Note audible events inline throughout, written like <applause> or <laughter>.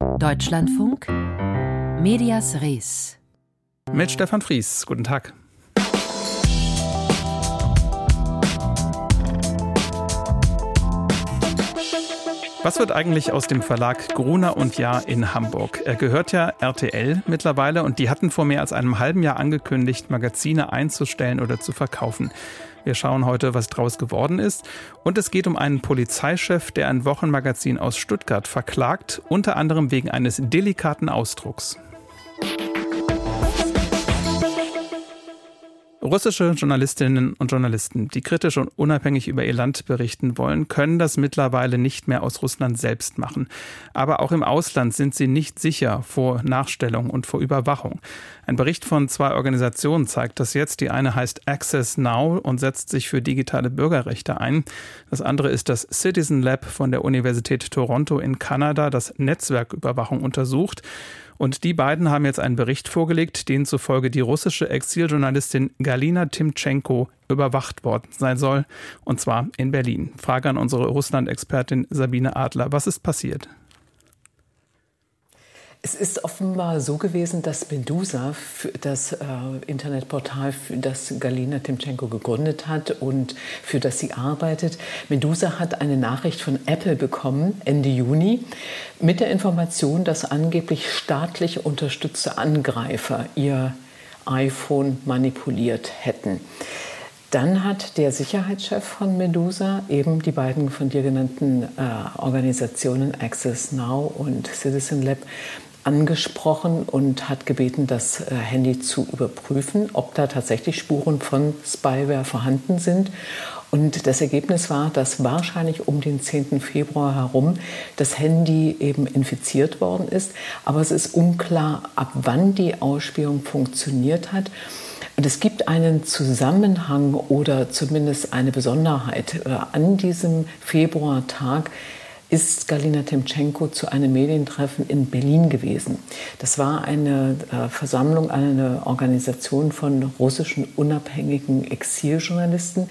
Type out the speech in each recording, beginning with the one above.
Deutschlandfunk Medias Res. Mit Stefan Fries. Guten Tag. Was wird eigentlich aus dem Verlag Gruner und Jahr in Hamburg? Er gehört ja RTL mittlerweile und die hatten vor mehr als einem halben Jahr angekündigt, Magazine einzustellen oder zu verkaufen. Wir schauen heute, was draus geworden ist. Und es geht um einen Polizeichef, der ein Wochenmagazin aus Stuttgart verklagt, unter anderem wegen eines delikaten Ausdrucks. Russische Journalistinnen und Journalisten, die kritisch und unabhängig über ihr Land berichten wollen, können das mittlerweile nicht mehr aus Russland selbst machen. Aber auch im Ausland sind sie nicht sicher vor Nachstellung und vor Überwachung. Ein Bericht von zwei Organisationen zeigt das jetzt. Die eine heißt Access Now und setzt sich für digitale Bürgerrechte ein. Das andere ist das Citizen Lab von der Universität Toronto in Kanada, das Netzwerküberwachung untersucht. Und die beiden haben jetzt einen Bericht vorgelegt, den zufolge die russische Exiljournalistin Galina Timchenko überwacht worden sein soll, und zwar in Berlin. Frage an unsere Russland-Expertin Sabine Adler. Was ist passiert? Es ist offenbar so gewesen, dass Medusa, das äh, Internetportal, das Galina Timchenko gegründet hat und für das sie arbeitet, Medusa hat eine Nachricht von Apple bekommen Ende Juni mit der Information, dass angeblich staatlich unterstützte Angreifer ihr iPhone manipuliert hätten. Dann hat der Sicherheitschef von Medusa eben die beiden von dir genannten äh, Organisationen Access Now und Citizen Lab angesprochen und hat gebeten, das äh, Handy zu überprüfen, ob da tatsächlich Spuren von Spyware vorhanden sind. Und das Ergebnis war, dass wahrscheinlich um den 10. Februar herum das Handy eben infiziert worden ist. Aber es ist unklar, ab wann die Ausspielung funktioniert hat. Und es gibt einen Zusammenhang oder zumindest eine Besonderheit äh, an diesem Februartag ist Galina Timchenko zu einem Medientreffen in Berlin gewesen. Das war eine äh, Versammlung, eine Organisation von russischen unabhängigen Exiljournalisten,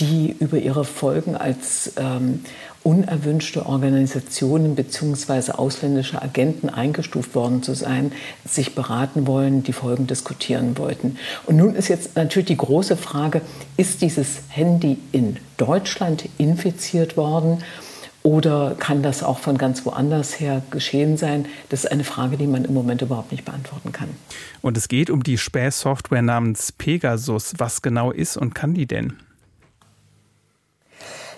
die über ihre Folgen als ähm, unerwünschte Organisationen bzw. ausländische Agenten eingestuft worden zu sein, sich beraten wollen, die Folgen diskutieren wollten. Und nun ist jetzt natürlich die große Frage, ist dieses Handy in Deutschland infiziert worden? Oder kann das auch von ganz woanders her geschehen sein? Das ist eine Frage, die man im Moment überhaupt nicht beantworten kann. Und es geht um die Spähsoftware namens Pegasus. Was genau ist und kann die denn?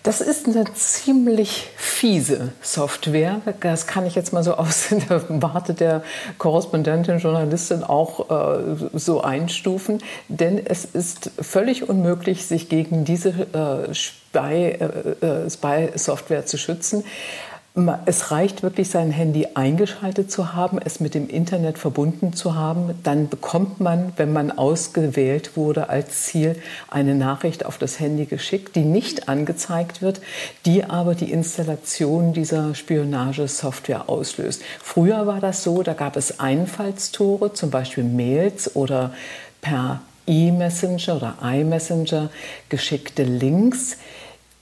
Das ist eine ziemlich fiese Software. Das kann ich jetzt mal so <laughs> aus der Warte der Korrespondentin, Journalistin auch äh, so einstufen. Denn es ist völlig unmöglich, sich gegen diese äh, Spy-Software äh, äh, zu schützen. Es reicht wirklich, sein Handy eingeschaltet zu haben, es mit dem Internet verbunden zu haben. Dann bekommt man, wenn man ausgewählt wurde als Ziel, eine Nachricht auf das Handy geschickt, die nicht angezeigt wird, die aber die Installation dieser Spionagesoftware auslöst. Früher war das so, da gab es Einfallstore, zum Beispiel Mails oder per E-Messenger oder iMessenger geschickte Links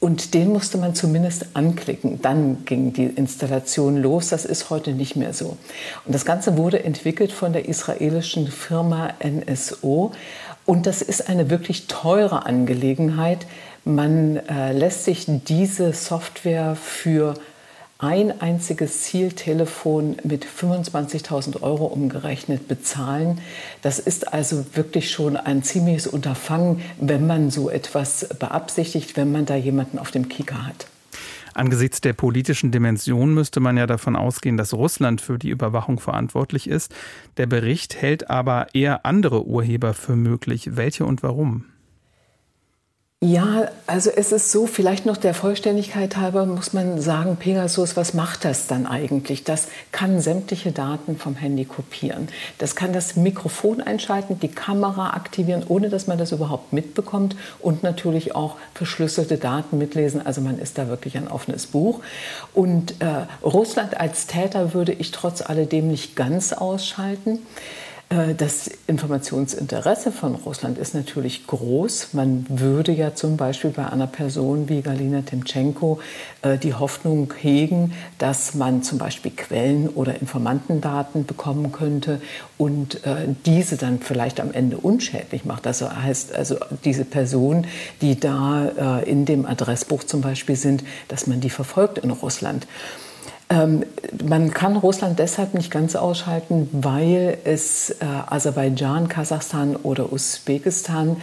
und den musste man zumindest anklicken. Dann ging die Installation los. Das ist heute nicht mehr so. Und das Ganze wurde entwickelt von der israelischen Firma NSO. Und das ist eine wirklich teure Angelegenheit. Man äh, lässt sich diese Software für ein einziges Zieltelefon mit 25.000 Euro umgerechnet bezahlen. Das ist also wirklich schon ein ziemliches Unterfangen, wenn man so etwas beabsichtigt, wenn man da jemanden auf dem Kieker hat. Angesichts der politischen Dimension müsste man ja davon ausgehen, dass Russland für die Überwachung verantwortlich ist. Der Bericht hält aber eher andere Urheber für möglich. Welche und warum? Ja, also es ist so, vielleicht noch der Vollständigkeit halber muss man sagen, Pegasus, was macht das dann eigentlich? Das kann sämtliche Daten vom Handy kopieren. Das kann das Mikrofon einschalten, die Kamera aktivieren, ohne dass man das überhaupt mitbekommt und natürlich auch verschlüsselte Daten mitlesen. Also man ist da wirklich ein offenes Buch. Und äh, Russland als Täter würde ich trotz alledem nicht ganz ausschalten. Äh, das Informationsinteresse von Russland ist natürlich groß. Man würde ja zum Beispiel bei einer Person wie Galina Timchenko äh, die Hoffnung hegen, dass man zum Beispiel Quellen oder Informantendaten bekommen könnte und äh, diese dann vielleicht am Ende unschädlich macht. Das heißt also, diese Personen, die da in dem Adressbuch zum Beispiel sind, dass man die verfolgt in Russland. Ähm, man kann Russland deshalb nicht ganz ausschalten, weil es äh, Aserbaidschan, Kasachstan oder Usbekistan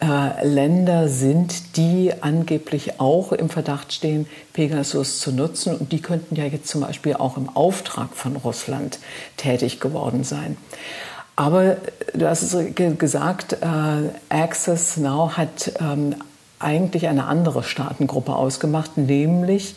äh, Länder sind, die angeblich auch im Verdacht stehen, Pegasus zu nutzen. Und die könnten ja jetzt zum Beispiel auch im Auftrag von Russland tätig geworden sein. Aber du hast es gesagt, äh, Access Now hat ähm, eigentlich eine andere Staatengruppe ausgemacht, nämlich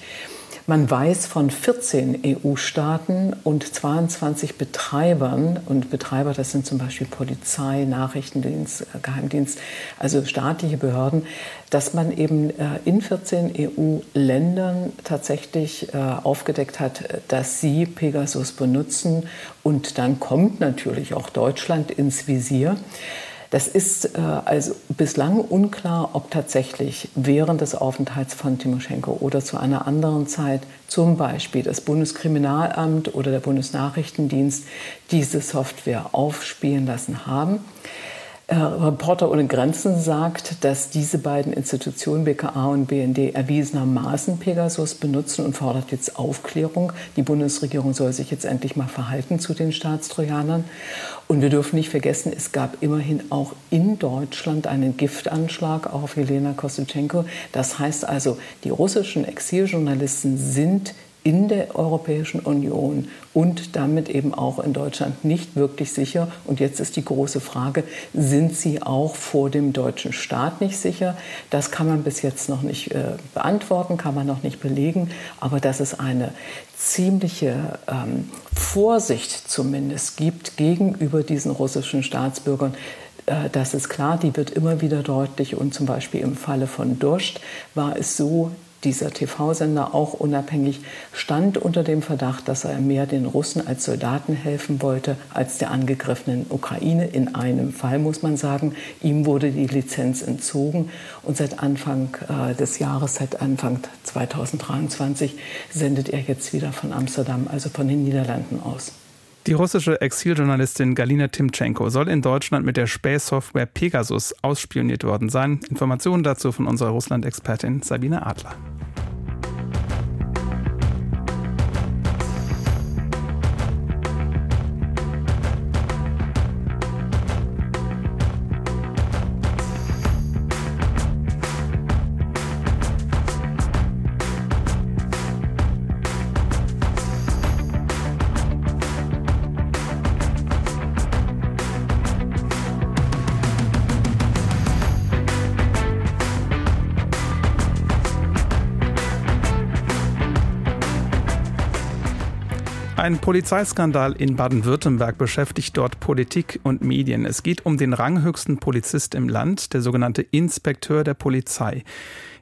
man weiß von 14 EU-Staaten und 22 Betreibern, und Betreiber, das sind zum Beispiel Polizei, Nachrichtendienst, äh, Geheimdienst, also staatliche Behörden, dass man eben äh, in 14 EU-Ländern tatsächlich äh, aufgedeckt hat, dass sie Pegasus benutzen. Und dann kommt natürlich auch Deutschland ins Visier. Das ist äh, also bislang unklar, ob tatsächlich während des Aufenthalts von Timoschenko oder zu einer anderen Zeit zum Beispiel das Bundeskriminalamt oder der Bundesnachrichtendienst diese Software aufspielen lassen haben. Reporter ohne Grenzen sagt, dass diese beiden Institutionen, BKA und BND, erwiesenermaßen Pegasus benutzen und fordert jetzt Aufklärung. Die Bundesregierung soll sich jetzt endlich mal verhalten zu den Staatstrojanern. Und wir dürfen nicht vergessen, es gab immerhin auch in Deutschland einen Giftanschlag auf Jelena Kostutschenko. Das heißt also, die russischen Exiljournalisten sind in der Europäischen Union und damit eben auch in Deutschland nicht wirklich sicher. Und jetzt ist die große Frage, sind sie auch vor dem deutschen Staat nicht sicher? Das kann man bis jetzt noch nicht äh, beantworten, kann man noch nicht belegen. Aber dass es eine ziemliche ähm, Vorsicht zumindest gibt gegenüber diesen russischen Staatsbürgern, äh, das ist klar, die wird immer wieder deutlich. Und zum Beispiel im Falle von Durst war es so, dieser TV-Sender auch unabhängig stand unter dem Verdacht, dass er mehr den Russen als Soldaten helfen wollte als der angegriffenen Ukraine. In einem Fall muss man sagen, ihm wurde die Lizenz entzogen und seit Anfang äh, des Jahres, seit Anfang 2023 sendet er jetzt wieder von Amsterdam, also von den Niederlanden aus. Die russische Exiljournalistin Galina Timchenko soll in Deutschland mit der Spähsoftware Pegasus ausspioniert worden sein. Informationen dazu von unserer Russland-Expertin Sabine Adler. Ein Polizeiskandal in Baden-Württemberg beschäftigt dort Politik und Medien. Es geht um den ranghöchsten Polizist im Land, der sogenannte Inspekteur der Polizei.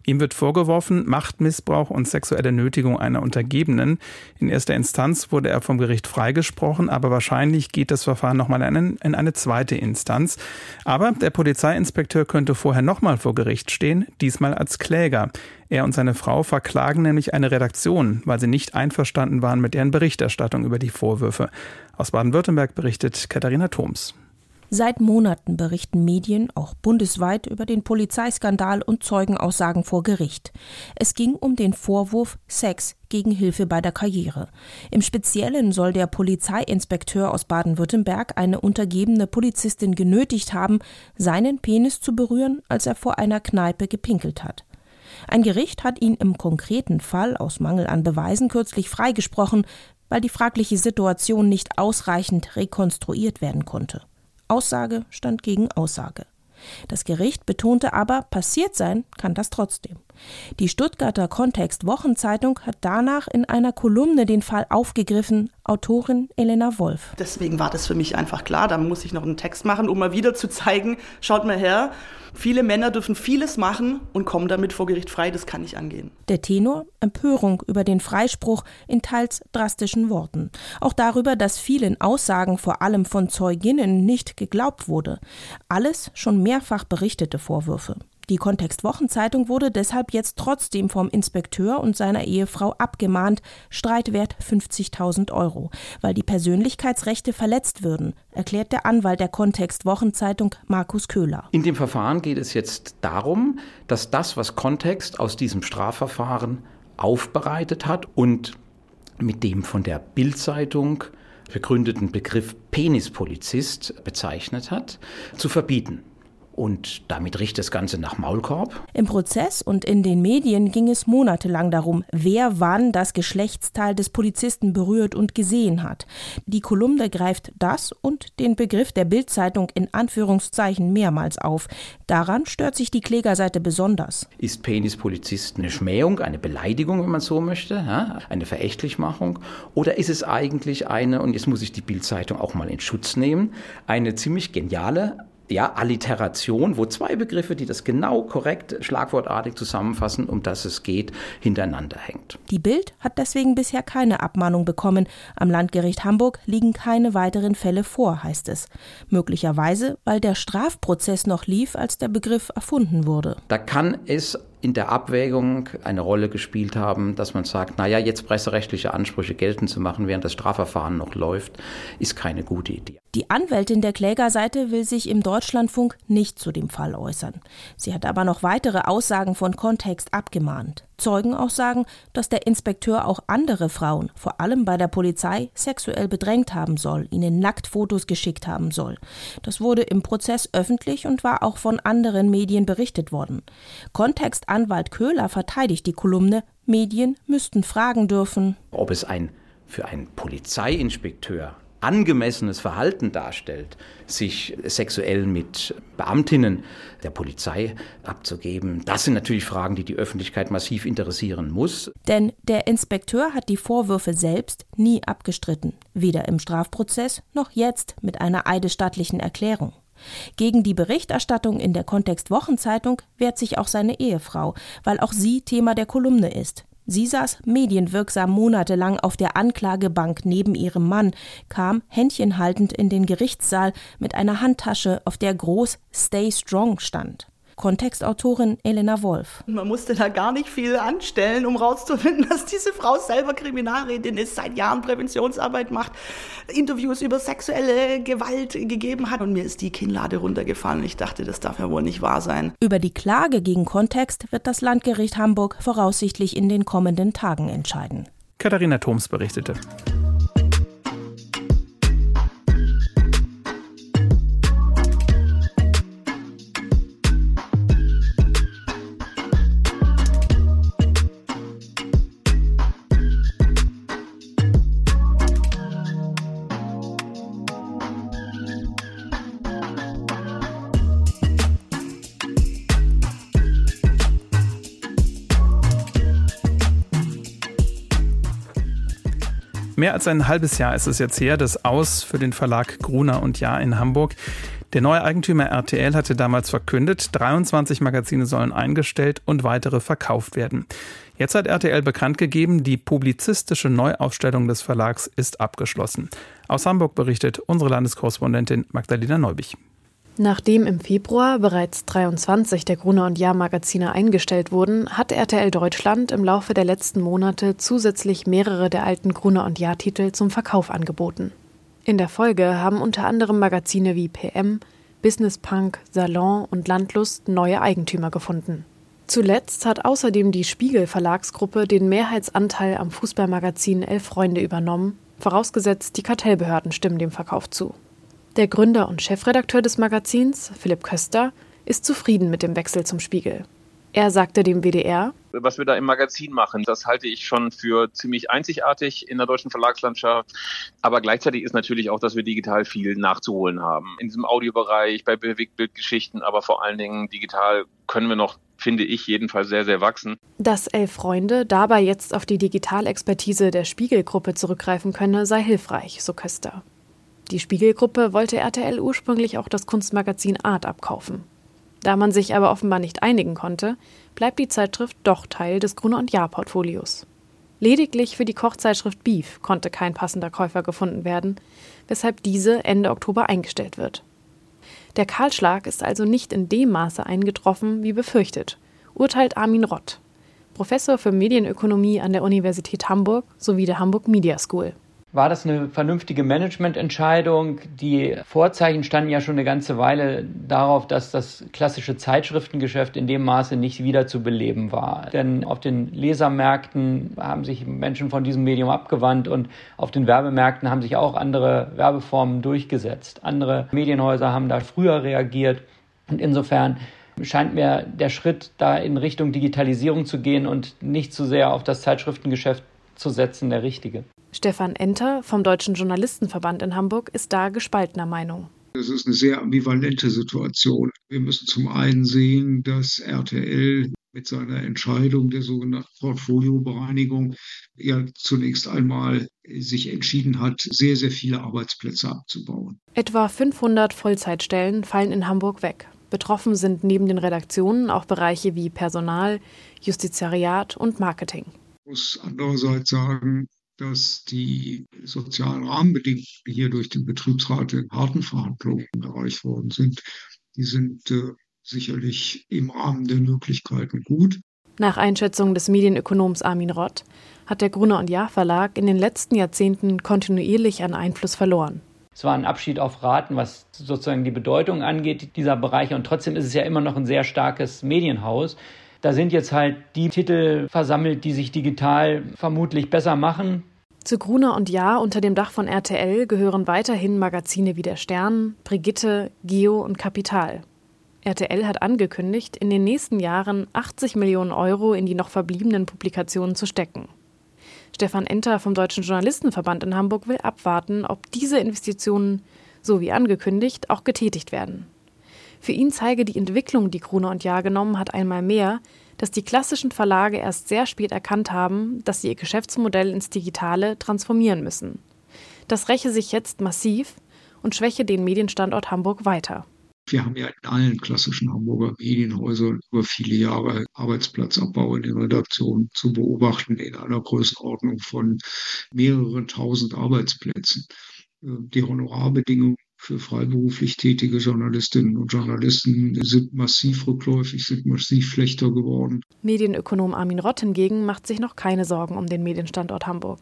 Ihm wird vorgeworfen Machtmissbrauch und sexuelle Nötigung einer Untergebenen. In erster Instanz wurde er vom Gericht freigesprochen, aber wahrscheinlich geht das Verfahren nochmal in, in eine zweite Instanz. Aber der Polizeiinspekteur könnte vorher nochmal vor Gericht stehen, diesmal als Kläger. Er und seine Frau verklagen nämlich eine Redaktion, weil sie nicht einverstanden waren mit deren Berichterstattung über die Vorwürfe. Aus Baden-Württemberg berichtet Katharina Thoms. Seit Monaten berichten Medien, auch bundesweit, über den Polizeiskandal und Zeugenaussagen vor Gericht. Es ging um den Vorwurf Sex gegen Hilfe bei der Karriere. Im Speziellen soll der Polizeiinspekteur aus Baden-Württemberg eine untergebene Polizistin genötigt haben, seinen Penis zu berühren, als er vor einer Kneipe gepinkelt hat. Ein Gericht hat ihn im konkreten Fall aus Mangel an Beweisen kürzlich freigesprochen, weil die fragliche Situation nicht ausreichend rekonstruiert werden konnte. Aussage stand gegen Aussage. Das Gericht betonte aber, passiert sein kann das trotzdem. Die Stuttgarter Kontext Wochenzeitung hat danach in einer Kolumne den Fall aufgegriffen, Autorin Elena Wolf. Deswegen war das für mich einfach klar, da muss ich noch einen Text machen, um mal wieder zu zeigen, schaut mal her, viele Männer dürfen vieles machen und kommen damit vor Gericht frei, das kann nicht angehen. Der Tenor Empörung über den Freispruch in teils drastischen Worten. Auch darüber, dass vielen Aussagen vor allem von Zeuginnen nicht geglaubt wurde. Alles schon mehrfach berichtete Vorwürfe. Die Kontext-Wochenzeitung wurde deshalb jetzt trotzdem vom Inspekteur und seiner Ehefrau abgemahnt, Streitwert 50.000 Euro, weil die Persönlichkeitsrechte verletzt würden, erklärt der Anwalt der Kontext-Wochenzeitung Markus Köhler. In dem Verfahren geht es jetzt darum, dass das, was Kontext aus diesem Strafverfahren aufbereitet hat und mit dem von der Bildzeitung begründeten Begriff Penispolizist bezeichnet hat, zu verbieten. Und damit riecht das Ganze nach Maulkorb. Im Prozess und in den Medien ging es monatelang darum, wer wann das Geschlechtsteil des Polizisten berührt und gesehen hat. Die Kolumne greift das und den Begriff der Bildzeitung in Anführungszeichen mehrmals auf. Daran stört sich die Klägerseite besonders. Ist Penispolizist eine Schmähung, eine Beleidigung, wenn man so möchte, eine Verächtlichmachung? Oder ist es eigentlich eine, und jetzt muss ich die Bildzeitung auch mal in Schutz nehmen, eine ziemlich geniale ja, Alliteration, wo zwei Begriffe, die das genau korrekt schlagwortartig zusammenfassen, um das es geht, hintereinander hängt. Die Bild hat deswegen bisher keine Abmahnung bekommen. Am Landgericht Hamburg liegen keine weiteren Fälle vor, heißt es. Möglicherweise, weil der Strafprozess noch lief, als der Begriff erfunden wurde. Da kann es in der Abwägung eine Rolle gespielt haben, dass man sagt, naja, jetzt presserechtliche Ansprüche geltend zu machen, während das Strafverfahren noch läuft, ist keine gute Idee. Die Anwältin der Klägerseite will sich im Deutschlandfunk nicht zu dem Fall äußern. Sie hat aber noch weitere Aussagen von Kontext abgemahnt. Zeugenaussagen, dass der Inspekteur auch andere Frauen, vor allem bei der Polizei, sexuell bedrängt haben soll, ihnen Nacktfotos geschickt haben soll. Das wurde im Prozess öffentlich und war auch von anderen Medien berichtet worden. Kontextanwalt Köhler verteidigt die Kolumne, Medien müssten fragen dürfen, ob es ein für einen Polizeiinspekteur angemessenes Verhalten darstellt, sich sexuell mit Beamtinnen der Polizei abzugeben. Das sind natürlich Fragen, die die Öffentlichkeit massiv interessieren muss. Denn der Inspekteur hat die Vorwürfe selbst nie abgestritten, weder im Strafprozess noch jetzt mit einer eidesstattlichen Erklärung. Gegen die Berichterstattung in der Kontext Wochenzeitung wehrt sich auch seine Ehefrau, weil auch sie Thema der Kolumne ist. Sie saß medienwirksam monatelang auf der Anklagebank neben ihrem Mann, kam händchenhaltend in den Gerichtssaal mit einer Handtasche, auf der groß Stay Strong stand. Kontextautorin Elena Wolf. Man musste da gar nicht viel anstellen, um rauszufinden, <laughs> dass diese Frau selber Kriminalrätin ist, seit Jahren Präventionsarbeit macht, Interviews über sexuelle Gewalt gegeben hat und mir ist die Kinnlade runtergefallen. Ich dachte, das darf ja wohl nicht wahr sein. Über die Klage gegen Kontext wird das Landgericht Hamburg voraussichtlich in den kommenden Tagen entscheiden. Katharina Thoms berichtete. Als ein halbes Jahr ist es jetzt her, das Aus für den Verlag Gruner und Jahr in Hamburg. Der neue Eigentümer RTL hatte damals verkündet, 23 Magazine sollen eingestellt und weitere verkauft werden. Jetzt hat RTL bekannt gegeben, die publizistische Neuaufstellung des Verlags ist abgeschlossen. Aus Hamburg berichtet unsere Landeskorrespondentin Magdalena Neubich. Nachdem im Februar bereits 23 der Gruner und Jahr Magazine eingestellt wurden, hat RTL Deutschland im Laufe der letzten Monate zusätzlich mehrere der alten Gruner und Jahr Titel zum Verkauf angeboten. In der Folge haben unter anderem Magazine wie PM, Business Punk, Salon und Landlust neue Eigentümer gefunden. Zuletzt hat außerdem die Spiegel Verlagsgruppe den Mehrheitsanteil am Fußballmagazin Elf Freunde übernommen, vorausgesetzt die Kartellbehörden stimmen dem Verkauf zu. Der Gründer und Chefredakteur des Magazins, Philipp Köster, ist zufrieden mit dem Wechsel zum Spiegel. Er sagte dem WDR, was wir da im Magazin machen, das halte ich schon für ziemlich einzigartig in der deutschen Verlagslandschaft. Aber gleichzeitig ist natürlich auch, dass wir digital viel nachzuholen haben. In diesem Audiobereich, bei Bewegtbildgeschichten, aber vor allen Dingen digital können wir noch finde ich jedenfalls sehr, sehr wachsen. Dass Elf Freunde dabei jetzt auf die Digitalexpertise der Spiegelgruppe zurückgreifen könne, sei hilfreich, so Köster. Die Spiegelgruppe wollte RTL ursprünglich auch das Kunstmagazin Art abkaufen. Da man sich aber offenbar nicht einigen konnte, bleibt die Zeitschrift doch Teil des Gruner und Jahr Portfolios. Lediglich für die Kochzeitschrift Beef konnte kein passender Käufer gefunden werden, weshalb diese Ende Oktober eingestellt wird. Der Kahlschlag ist also nicht in dem Maße eingetroffen, wie befürchtet, urteilt Armin Rott, Professor für Medienökonomie an der Universität Hamburg sowie der Hamburg Media School. War das eine vernünftige Managemententscheidung? Die Vorzeichen standen ja schon eine ganze Weile darauf, dass das klassische Zeitschriftengeschäft in dem Maße nicht wieder zu beleben war. Denn auf den Lesermärkten haben sich Menschen von diesem Medium abgewandt und auf den Werbemärkten haben sich auch andere Werbeformen durchgesetzt. Andere Medienhäuser haben da früher reagiert und insofern scheint mir der Schritt da in Richtung Digitalisierung zu gehen und nicht zu sehr auf das Zeitschriftengeschäft zu setzen, der richtige. Stefan Enter vom Deutschen Journalistenverband in Hamburg ist da gespaltener Meinung. Es ist eine sehr ambivalente Situation. Wir müssen zum einen sehen, dass RTL mit seiner Entscheidung der sogenannten Portfoliobereinigung ja zunächst einmal sich entschieden hat, sehr, sehr viele Arbeitsplätze abzubauen. Etwa 500 Vollzeitstellen fallen in Hamburg weg. Betroffen sind neben den Redaktionen auch Bereiche wie Personal, Justizariat und Marketing. Ich muss andererseits sagen, dass die sozialen Rahmenbedingungen, die hier durch den Betriebsrat in harten Verhandlungen erreicht worden sind, die sind äh, sicherlich im Rahmen der Möglichkeiten gut. Nach Einschätzung des Medienökonoms Armin Rott hat der Gruner und Jahr Verlag in den letzten Jahrzehnten kontinuierlich an Einfluss verloren. Es war ein Abschied auf Raten, was sozusagen die Bedeutung angeht dieser Bereiche. Und trotzdem ist es ja immer noch ein sehr starkes Medienhaus. Da sind jetzt halt die Titel versammelt, die sich digital vermutlich besser machen. Zu Gruner und Jahr unter dem Dach von RTL gehören weiterhin Magazine wie der Stern, Brigitte, Geo und Kapital. RTL hat angekündigt, in den nächsten Jahren 80 Millionen Euro in die noch verbliebenen Publikationen zu stecken. Stefan Enter vom Deutschen Journalistenverband in Hamburg will abwarten, ob diese Investitionen, so wie angekündigt, auch getätigt werden. Für ihn zeige die Entwicklung, die Krone und Jahr genommen hat, einmal mehr, dass die klassischen Verlage erst sehr spät erkannt haben, dass sie ihr Geschäftsmodell ins Digitale transformieren müssen. Das räche sich jetzt massiv und schwäche den Medienstandort Hamburg weiter. Wir haben ja in allen klassischen Hamburger Medienhäusern über viele Jahre Arbeitsplatzabbau in den Redaktionen zu beobachten, in einer Größenordnung von mehreren tausend Arbeitsplätzen. Die Honorarbedingungen für freiberuflich tätige Journalistinnen und Journalisten sind massiv rückläufig, sind massiv schlechter geworden. Medienökonom Armin Rott hingegen macht sich noch keine Sorgen um den Medienstandort Hamburg.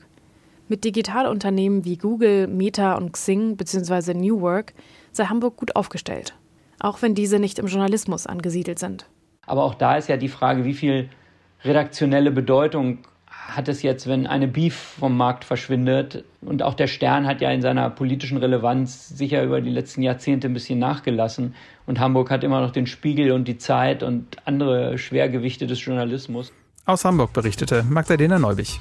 Mit Digitalunternehmen wie Google, Meta und Xing bzw. New Work sei Hamburg gut aufgestellt, auch wenn diese nicht im Journalismus angesiedelt sind. Aber auch da ist ja die Frage, wie viel redaktionelle Bedeutung hat es jetzt, wenn eine Beef vom Markt verschwindet. Und auch der Stern hat ja in seiner politischen Relevanz sicher über die letzten Jahrzehnte ein bisschen nachgelassen. Und Hamburg hat immer noch den Spiegel und die Zeit und andere Schwergewichte des Journalismus. Aus Hamburg berichtete Magdalena Neubich.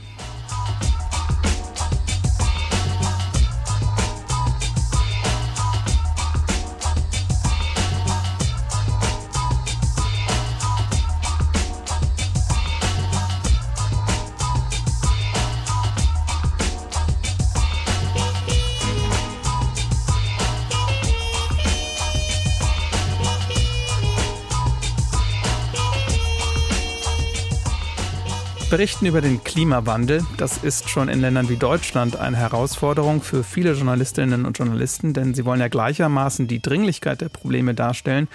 Berichten über den Klimawandel, das ist schon in Ländern wie Deutschland eine Herausforderung für viele Journalistinnen und Journalisten, denn sie wollen ja gleichermaßen die Dringlichkeit der Probleme darstellen,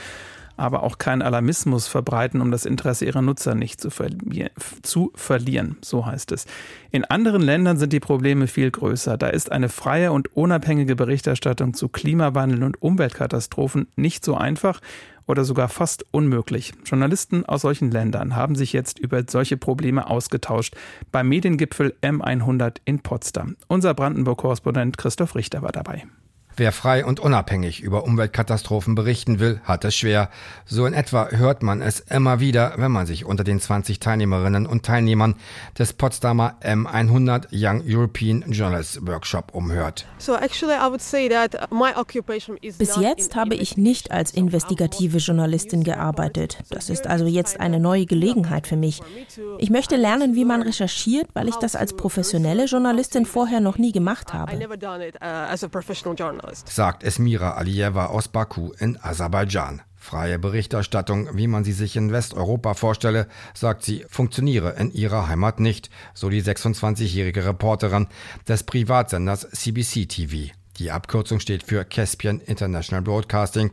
aber auch keinen Alarmismus verbreiten, um das Interesse ihrer Nutzer nicht zu, verli zu verlieren, so heißt es. In anderen Ländern sind die Probleme viel größer. Da ist eine freie und unabhängige Berichterstattung zu Klimawandel und Umweltkatastrophen nicht so einfach oder sogar fast unmöglich. Journalisten aus solchen Ländern haben sich jetzt über solche Probleme ausgetauscht beim Mediengipfel M100 in Potsdam. Unser Brandenburg-Korrespondent Christoph Richter war dabei. Wer frei und unabhängig über Umweltkatastrophen berichten will, hat es schwer. So in etwa hört man es immer wieder, wenn man sich unter den 20 Teilnehmerinnen und Teilnehmern des Potsdamer M100 Young European Journalists Workshop umhört. Bis jetzt habe ich nicht als investigative Journalistin gearbeitet. Das ist also jetzt eine neue Gelegenheit für mich. Ich möchte lernen, wie man recherchiert, weil ich das als professionelle Journalistin vorher noch nie gemacht habe. Sagt Esmira Alieva aus Baku in Aserbaidschan. Freie Berichterstattung, wie man sie sich in Westeuropa vorstelle, sagt sie, funktioniere in ihrer Heimat nicht, so die 26-jährige Reporterin des Privatsenders CBC TV. Die Abkürzung steht für Caspian International Broadcasting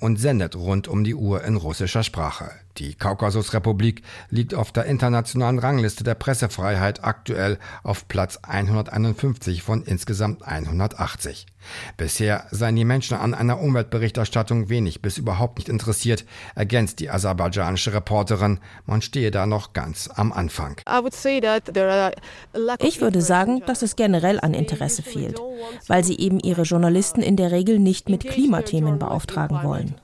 und sendet rund um die Uhr in russischer Sprache. Die Kaukasusrepublik liegt auf der internationalen Rangliste der Pressefreiheit aktuell auf Platz 151 von insgesamt 180. Bisher seien die Menschen an einer Umweltberichterstattung wenig bis überhaupt nicht interessiert, ergänzt die aserbaidschanische Reporterin. Man stehe da noch ganz am Anfang. Ich würde sagen, dass es generell an Interesse fehlt, weil sie eben ihre Journalisten in der Regel nicht mit Klimathemen beauftragen wollen.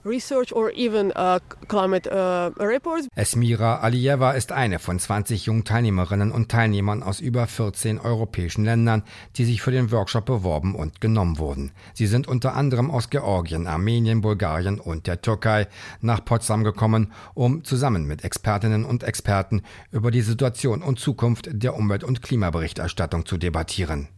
Esmira Alieva ist eine von 20 jungen Teilnehmerinnen und Teilnehmern aus über 14 europäischen Ländern, die sich für den Workshop beworben und genommen wurden. Sie sind unter anderem aus Georgien, Armenien, Bulgarien und der Türkei nach Potsdam gekommen, um zusammen mit Expertinnen und Experten über die Situation und Zukunft der Umwelt- und Klimaberichterstattung zu debattieren.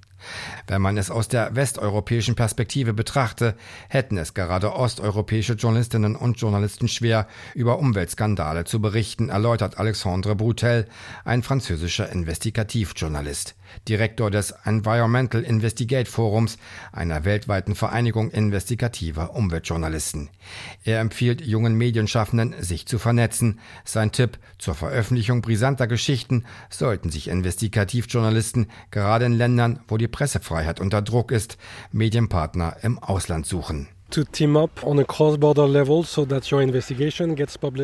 Wenn man es aus der westeuropäischen Perspektive betrachte, hätten es gerade osteuropäische Journalistinnen und Journalisten schwer, über Umweltskandale zu berichten, erläutert Alexandre Brutel, ein französischer Investigativjournalist. Direktor des Environmental Investigate Forums, einer weltweiten Vereinigung investigativer Umweltjournalisten. Er empfiehlt jungen Medienschaffenden, sich zu vernetzen. Sein Tipp zur Veröffentlichung brisanter Geschichten sollten sich Investigativjournalisten gerade in Ländern, wo die Pressefreiheit unter Druck ist, Medienpartner im Ausland suchen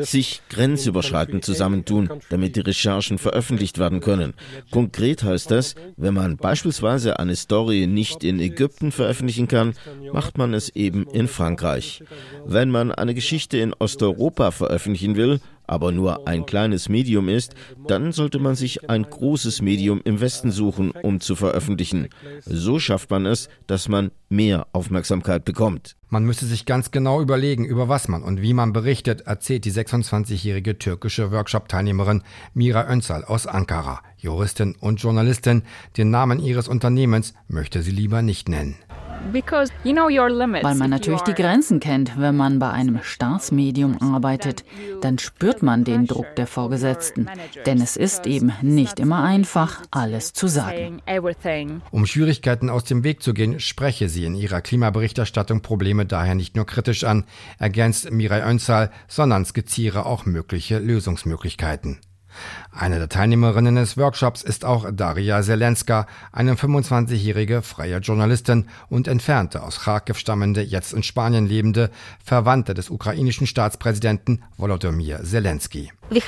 sich grenzüberschreitend zusammentun, damit die Recherchen veröffentlicht werden können. Konkret heißt das, wenn man beispielsweise eine Story nicht in Ägypten veröffentlichen kann, macht man es eben in Frankreich. Wenn man eine Geschichte in Osteuropa veröffentlichen will, aber nur ein kleines Medium ist, dann sollte man sich ein großes Medium im Westen suchen, um zu veröffentlichen. So schafft man es, dass man mehr Aufmerksamkeit bekommt. Man müsse sich ganz genau überlegen, über was man und wie man berichtet, erzählt die 26-jährige türkische Workshop-Teilnehmerin Mira Önsal aus Ankara. Juristin und Journalistin, den Namen ihres Unternehmens möchte sie lieber nicht nennen. Weil man natürlich die Grenzen kennt. Wenn man bei einem Staatsmedium arbeitet, dann spürt man den Druck der Vorgesetzten. Denn es ist eben nicht immer einfach, alles zu sagen. Um Schwierigkeiten aus dem Weg zu gehen, spreche sie in ihrer Klimaberichterstattung Probleme daher nicht nur kritisch an, ergänzt Mirai Önsal, sondern skizziere auch mögliche Lösungsmöglichkeiten. Eine der Teilnehmerinnen des Workshops ist auch Daria Zelenska, eine 25-jährige freie Journalistin und entfernte aus Kharkiv stammende, jetzt in Spanien lebende Verwandte des ukrainischen Staatspräsidenten Volodymyr Zelensky. Wir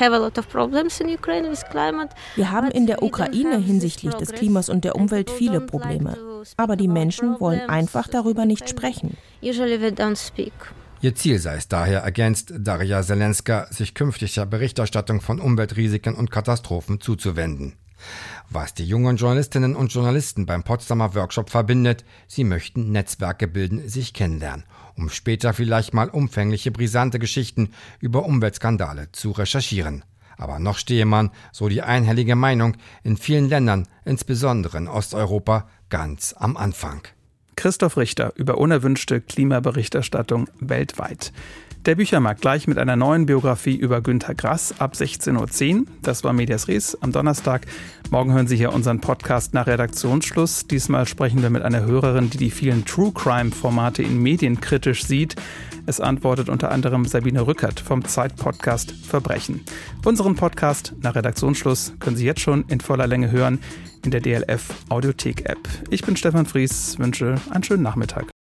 haben in der Ukraine hinsichtlich des Klimas und der Umwelt viele Probleme. Aber die Menschen wollen einfach darüber nicht sprechen. Ihr Ziel sei es daher, ergänzt Daria Zelenska, sich künftiger Berichterstattung von Umweltrisiken und Katastrophen zuzuwenden. Was die jungen Journalistinnen und Journalisten beim Potsdamer Workshop verbindet, sie möchten Netzwerke bilden, sich kennenlernen, um später vielleicht mal umfängliche, brisante Geschichten über Umweltskandale zu recherchieren. Aber noch stehe man, so die einhellige Meinung, in vielen Ländern, insbesondere in Osteuropa, ganz am Anfang. Christoph Richter über unerwünschte Klimaberichterstattung weltweit. Der Büchermarkt gleich mit einer neuen Biografie über Günter Grass ab 16.10 Uhr. Das war Medias Res am Donnerstag. Morgen hören Sie hier unseren Podcast nach Redaktionsschluss. Diesmal sprechen wir mit einer Hörerin, die die vielen True Crime-Formate in Medien kritisch sieht. Es antwortet unter anderem Sabine Rückert vom Zeit-Podcast Verbrechen. Unseren Podcast nach Redaktionsschluss können Sie jetzt schon in voller Länge hören in der DLF Audiothek App. Ich bin Stefan Fries, wünsche einen schönen Nachmittag.